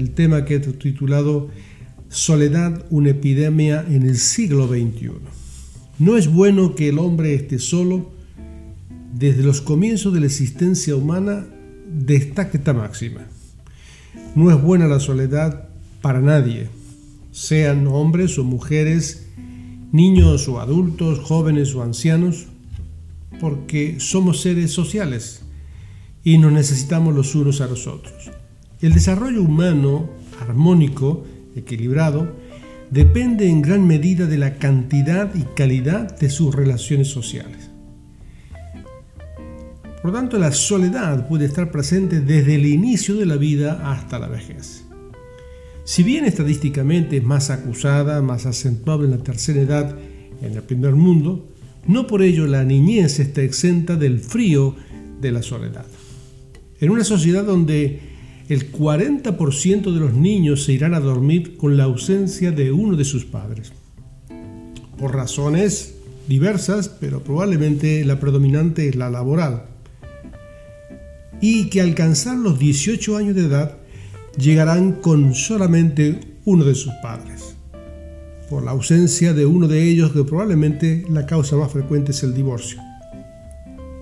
El tema que he titulado Soledad, una epidemia en el siglo XXI. No es bueno que el hombre esté solo. Desde los comienzos de la existencia humana destaca esta máxima. No es buena la soledad para nadie, sean hombres o mujeres, niños o adultos, jóvenes o ancianos, porque somos seres sociales y nos necesitamos los unos a los otros. El desarrollo humano armónico, equilibrado, depende en gran medida de la cantidad y calidad de sus relaciones sociales. Por tanto, la soledad puede estar presente desde el inicio de la vida hasta la vejez. Si bien estadísticamente es más acusada, más acentuada en la tercera edad en el primer mundo, no por ello la niñez está exenta del frío de la soledad. En una sociedad donde el 40% de los niños se irán a dormir con la ausencia de uno de sus padres. Por razones diversas, pero probablemente la predominante es la laboral. Y que al alcanzar los 18 años de edad llegarán con solamente uno de sus padres. Por la ausencia de uno de ellos, que probablemente la causa más frecuente es el divorcio.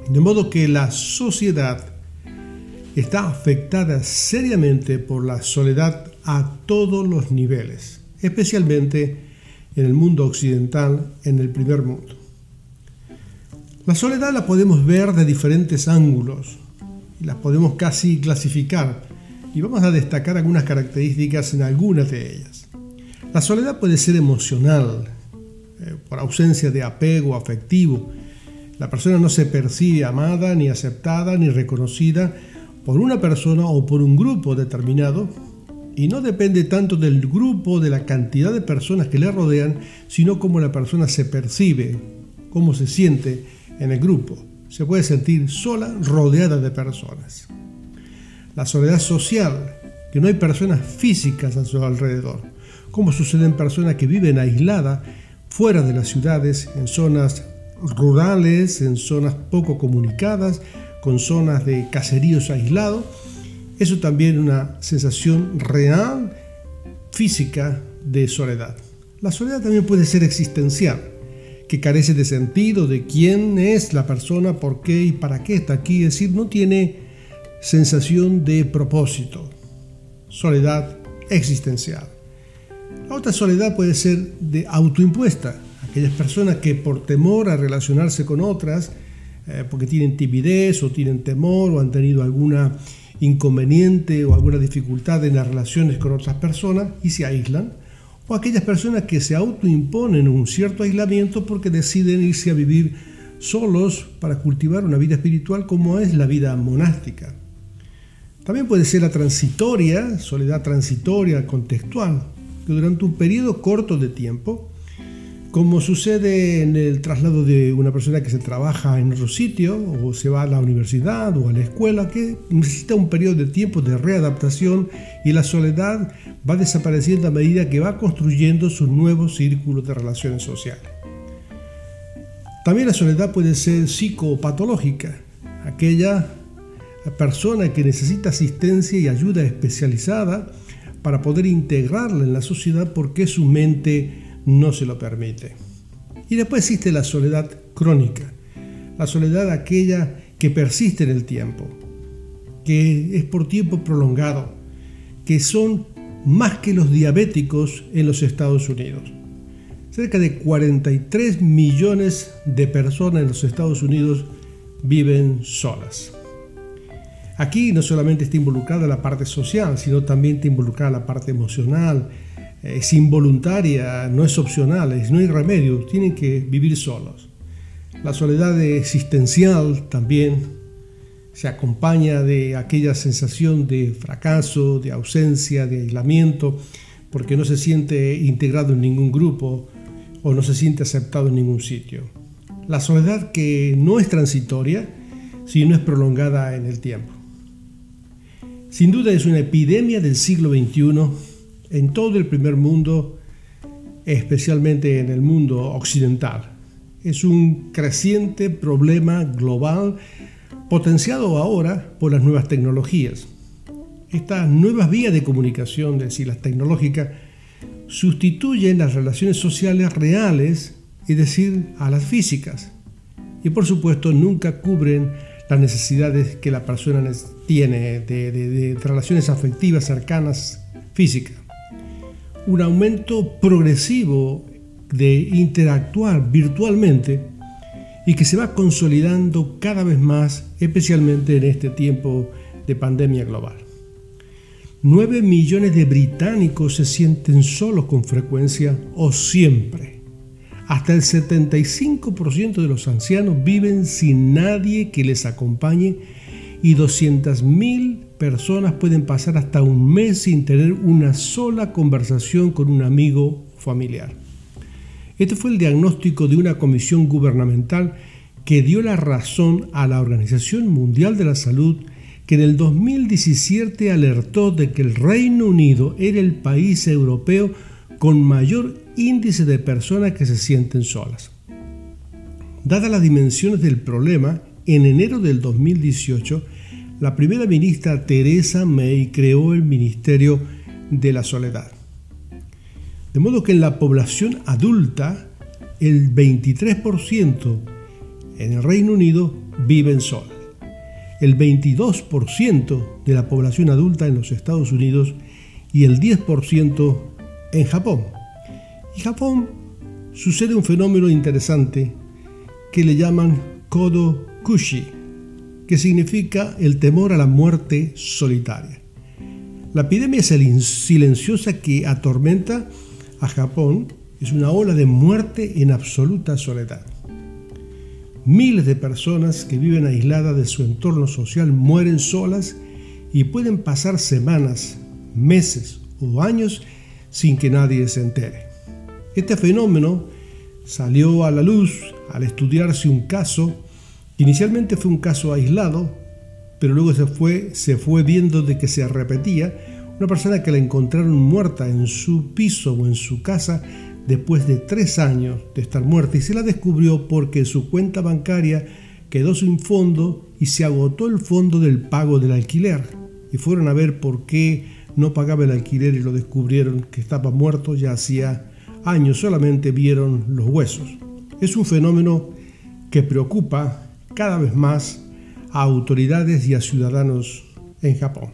De modo que la sociedad está afectada seriamente por la soledad a todos los niveles, especialmente en el mundo occidental, en el primer mundo. La soledad la podemos ver de diferentes ángulos, y las podemos casi clasificar, y vamos a destacar algunas características en algunas de ellas. La soledad puede ser emocional, eh, por ausencia de apego afectivo. La persona no se percibe amada, ni aceptada, ni reconocida por una persona o por un grupo determinado y no depende tanto del grupo, de la cantidad de personas que le rodean, sino cómo la persona se percibe, cómo se siente en el grupo. Se puede sentir sola, rodeada de personas. La soledad social, que no hay personas físicas a su alrededor, como sucede en personas que viven aisladas fuera de las ciudades, en zonas rurales, en zonas poco comunicadas, con zonas de caseríos aislados. Eso también una sensación real, física de soledad. La soledad también puede ser existencial, que carece de sentido, de quién es la persona, por qué y para qué está aquí. Es decir, no tiene sensación de propósito. Soledad existencial. La otra soledad puede ser de autoimpuesta. Aquellas personas que por temor a relacionarse con otras, eh, porque tienen timidez o tienen temor o han tenido alguna inconveniente o alguna dificultad en las relaciones con otras personas y se aíslan, o aquellas personas que se autoimponen un cierto aislamiento porque deciden irse a vivir solos para cultivar una vida espiritual como es la vida monástica. También puede ser la transitoria, soledad transitoria, contextual, que durante un periodo corto de tiempo como sucede en el traslado de una persona que se trabaja en otro sitio o se va a la universidad o a la escuela, que necesita un periodo de tiempo de readaptación y la soledad va desapareciendo a medida que va construyendo su nuevo círculo de relaciones sociales. También la soledad puede ser psicopatológica, aquella persona que necesita asistencia y ayuda especializada para poder integrarla en la sociedad porque su mente no se lo permite. Y después existe la soledad crónica, la soledad aquella que persiste en el tiempo, que es por tiempo prolongado, que son más que los diabéticos en los Estados Unidos. Cerca de 43 millones de personas en los Estados Unidos viven solas. Aquí no solamente está involucrada la parte social, sino también está involucrada la parte emocional. Es involuntaria, no es opcional, no hay remedio, tienen que vivir solos. La soledad existencial también se acompaña de aquella sensación de fracaso, de ausencia, de aislamiento, porque no se siente integrado en ningún grupo o no se siente aceptado en ningún sitio. La soledad que no es transitoria, sino es prolongada en el tiempo. Sin duda es una epidemia del siglo XXI en todo el primer mundo, especialmente en el mundo occidental. Es un creciente problema global potenciado ahora por las nuevas tecnologías. Estas nuevas vías de comunicación, es decir, las tecnológicas, sustituyen las relaciones sociales reales, es decir, a las físicas. Y por supuesto nunca cubren las necesidades que la persona tiene de, de relaciones afectivas cercanas físicas. Un aumento progresivo de interactuar virtualmente y que se va consolidando cada vez más, especialmente en este tiempo de pandemia global. 9 millones de británicos se sienten solos con frecuencia o siempre. Hasta el 75% de los ancianos viven sin nadie que les acompañe y 200.000 personas pueden pasar hasta un mes sin tener una sola conversación con un amigo familiar. Este fue el diagnóstico de una comisión gubernamental que dio la razón a la Organización Mundial de la Salud que en el 2017 alertó de que el Reino Unido era el país europeo con mayor índice de personas que se sienten solas. Dadas las dimensiones del problema, en enero del 2018, la primera ministra Teresa May creó el Ministerio de la Soledad. De modo que en la población adulta, el 23% en el Reino Unido viven solas. El 22% de la población adulta en los Estados Unidos y el 10% en Japón. En Japón sucede un fenómeno interesante que le llaman Kodo Kushi, que significa el temor a la muerte solitaria. La epidemia silenciosa que atormenta a Japón es una ola de muerte en absoluta soledad. Miles de personas que viven aisladas de su entorno social mueren solas y pueden pasar semanas, meses o años sin que nadie se entere. Este fenómeno salió a la luz al estudiarse un caso inicialmente fue un caso aislado, pero luego se fue, se fue viendo de que se repetía una persona que la encontraron muerta en su piso o en su casa después de tres años de estar muerta y se la descubrió porque su cuenta bancaria quedó sin fondo y se agotó el fondo del pago del alquiler. Y fueron a ver por qué no pagaba el alquiler y lo descubrieron que estaba muerto ya hacía años, solamente vieron los huesos. Es un fenómeno que preocupa cada vez más a autoridades y a ciudadanos en Japón.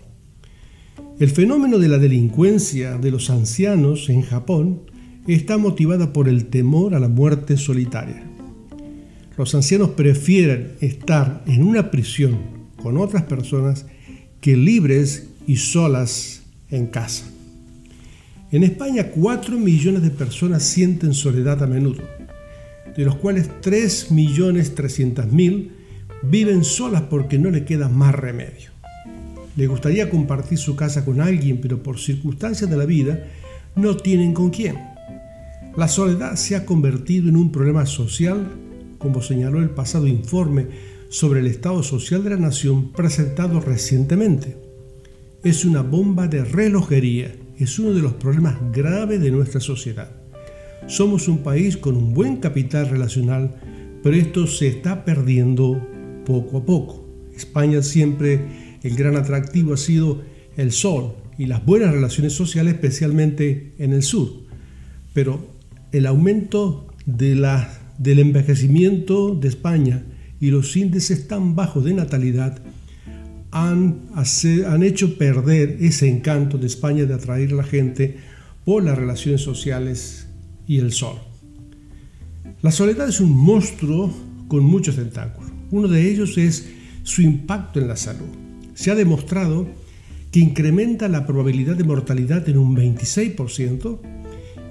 El fenómeno de la delincuencia de los ancianos en Japón está motivada por el temor a la muerte solitaria. Los ancianos prefieren estar en una prisión con otras personas que libres y solas en casa. En España 4 millones de personas sienten soledad a menudo, de los cuales 3.300.000 viven solas porque no le queda más remedio. Le gustaría compartir su casa con alguien, pero por circunstancias de la vida no tienen con quién. La soledad se ha convertido en un problema social, como señaló el pasado informe sobre el estado social de la nación presentado recientemente. Es una bomba de relojería, es uno de los problemas graves de nuestra sociedad. Somos un país con un buen capital relacional, pero esto se está perdiendo poco a poco. España siempre el gran atractivo ha sido el sol, y las buenas relaciones sociales, especialmente en el sur. Pero el aumento del envejecimiento de España y los índices tan bajos de natalidad han, han hecho perder ese encanto de España de atraer a la gente por las relaciones sociales y el sol. La soledad es un monstruo con muchos tentáculos. Uno de ellos es su impacto en la salud. Se ha demostrado que incrementa la probabilidad de mortalidad en un 26%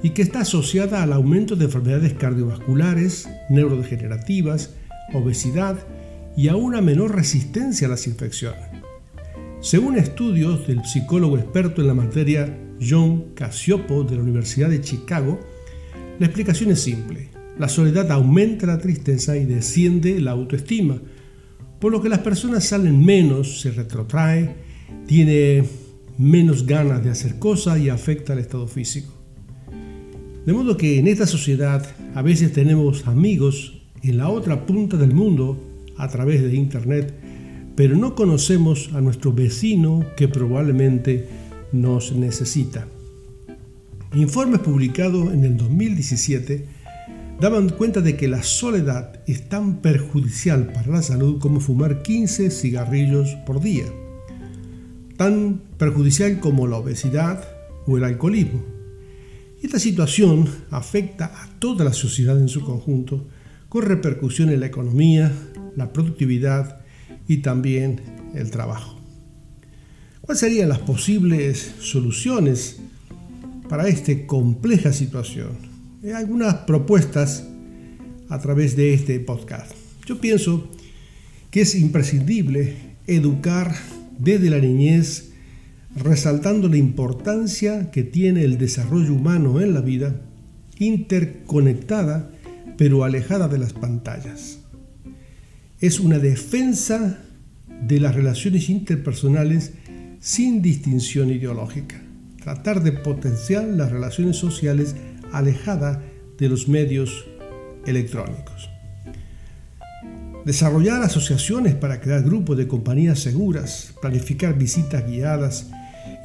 y que está asociada al aumento de enfermedades cardiovasculares, neurodegenerativas, obesidad y a una menor resistencia a las infecciones. Según estudios del psicólogo experto en la materia John Casiopo de la Universidad de Chicago, la explicación es simple. La soledad aumenta la tristeza y desciende la autoestima, por lo que las personas salen menos, se retrotrae, tiene menos ganas de hacer cosas y afecta al estado físico. De modo que en esta sociedad a veces tenemos amigos en la otra punta del mundo a través de Internet, pero no conocemos a nuestro vecino que probablemente nos necesita. Informes publicados en el 2017 daban cuenta de que la soledad es tan perjudicial para la salud como fumar 15 cigarrillos por día, tan perjudicial como la obesidad o el alcoholismo. Esta situación afecta a toda la sociedad en su conjunto, con repercusión en la economía, la productividad y también el trabajo. ¿Cuáles serían las posibles soluciones para esta compleja situación? Algunas propuestas a través de este podcast. Yo pienso que es imprescindible educar desde la niñez resaltando la importancia que tiene el desarrollo humano en la vida, interconectada pero alejada de las pantallas. Es una defensa de las relaciones interpersonales sin distinción ideológica. Tratar de potenciar las relaciones sociales alejada de los medios electrónicos. Desarrollar asociaciones para crear grupos de compañías seguras, planificar visitas guiadas,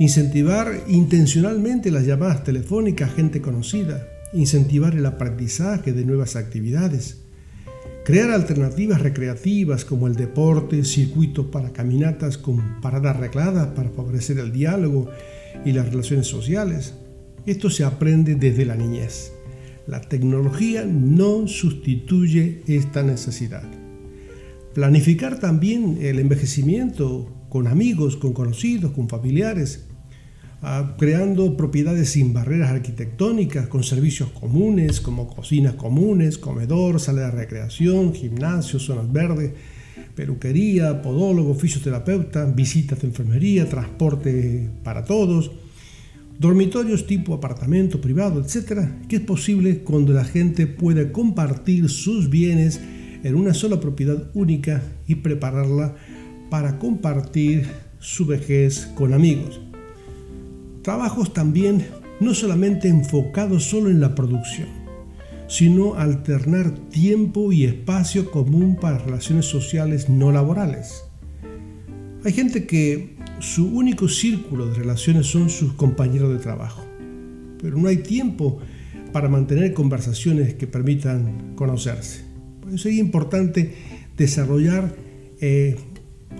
Incentivar intencionalmente las llamadas telefónicas a gente conocida. Incentivar el aprendizaje de nuevas actividades. Crear alternativas recreativas como el deporte, circuitos para caminatas con paradas arregladas para favorecer el diálogo y las relaciones sociales. Esto se aprende desde la niñez. La tecnología no sustituye esta necesidad. Planificar también el envejecimiento con amigos, con conocidos, con familiares, ah, creando propiedades sin barreras arquitectónicas, con servicios comunes como cocinas comunes, comedor, sala de recreación, gimnasio, zonas verdes, peluquería, podólogo, fisioterapeuta, visitas de enfermería, transporte para todos, dormitorios tipo apartamento privado, etcétera, que es posible cuando la gente puede compartir sus bienes en una sola propiedad única y prepararla para compartir su vejez con amigos. Trabajos también no solamente enfocados solo en la producción, sino alternar tiempo y espacio común para relaciones sociales no laborales. Hay gente que su único círculo de relaciones son sus compañeros de trabajo, pero no hay tiempo para mantener conversaciones que permitan conocerse. Por eso es importante desarrollar eh,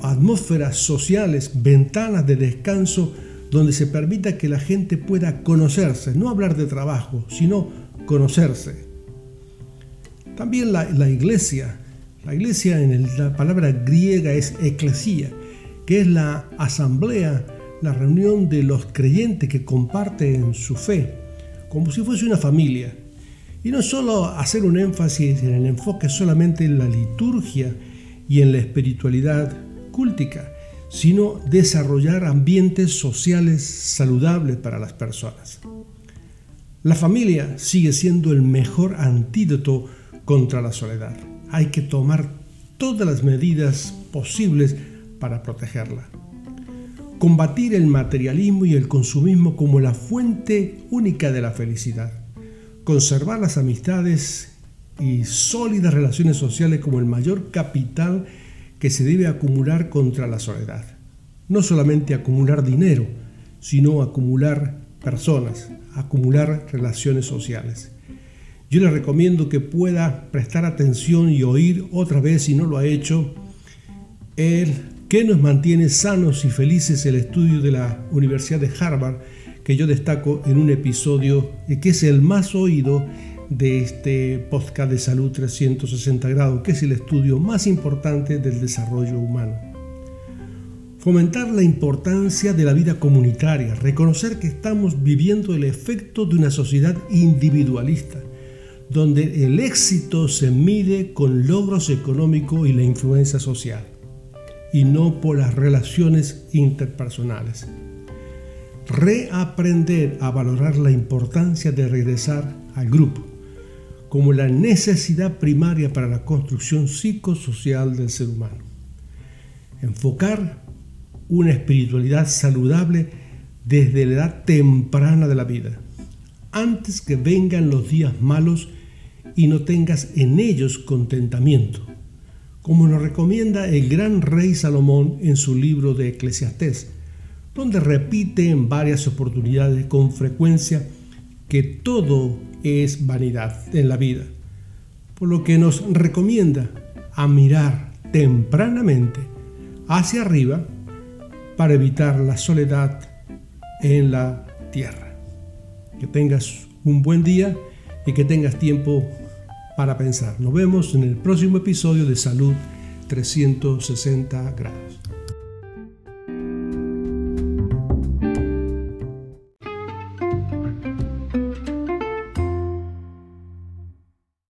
atmósferas sociales, ventanas de descanso donde se permita que la gente pueda conocerse, no hablar de trabajo, sino conocerse. También la, iglesia, la iglesia en la palabra griega es eclesía, que es la asamblea, la reunión de los creyentes que comparten su fe, como si fuese una familia. Y no solo hacer un énfasis en el enfoque solamente en la liturgia y en la espiritualidad sino desarrollar ambientes sociales saludables para las personas. La familia sigue siendo el mejor antídoto contra la soledad. Hay que tomar todas las medidas posibles para protegerla. Combatir el materialismo y el consumismo como la fuente única de la felicidad. Conservar las amistades y sólidas relaciones sociales como el mayor capital que se debe acumular contra la soledad. No solamente acumular dinero, sino acumular personas, acumular relaciones sociales. Yo le recomiendo que pueda prestar atención y oír otra vez, si no lo ha hecho, el que nos mantiene sanos y felices el estudio de la Universidad de Harvard, que yo destaco en un episodio que es el más oído de este podcast de salud 360 grados, que es el estudio más importante del desarrollo humano. Fomentar la importancia de la vida comunitaria, reconocer que estamos viviendo el efecto de una sociedad individualista, donde el éxito se mide con logros económicos y la influencia social, y no por las relaciones interpersonales. Reaprender a valorar la importancia de regresar al grupo, como la necesidad primaria para la construcción psicosocial del ser humano. Enfocar una espiritualidad saludable desde la edad temprana de la vida, antes que vengan los días malos y no tengas en ellos contentamiento, como nos recomienda el gran rey Salomón en su libro de Eclesiastés, donde repite en varias oportunidades con frecuencia que todo es vanidad en la vida, por lo que nos recomienda a mirar tempranamente hacia arriba para evitar la soledad en la tierra. Que tengas un buen día y que tengas tiempo para pensar. Nos vemos en el próximo episodio de Salud 360 grados.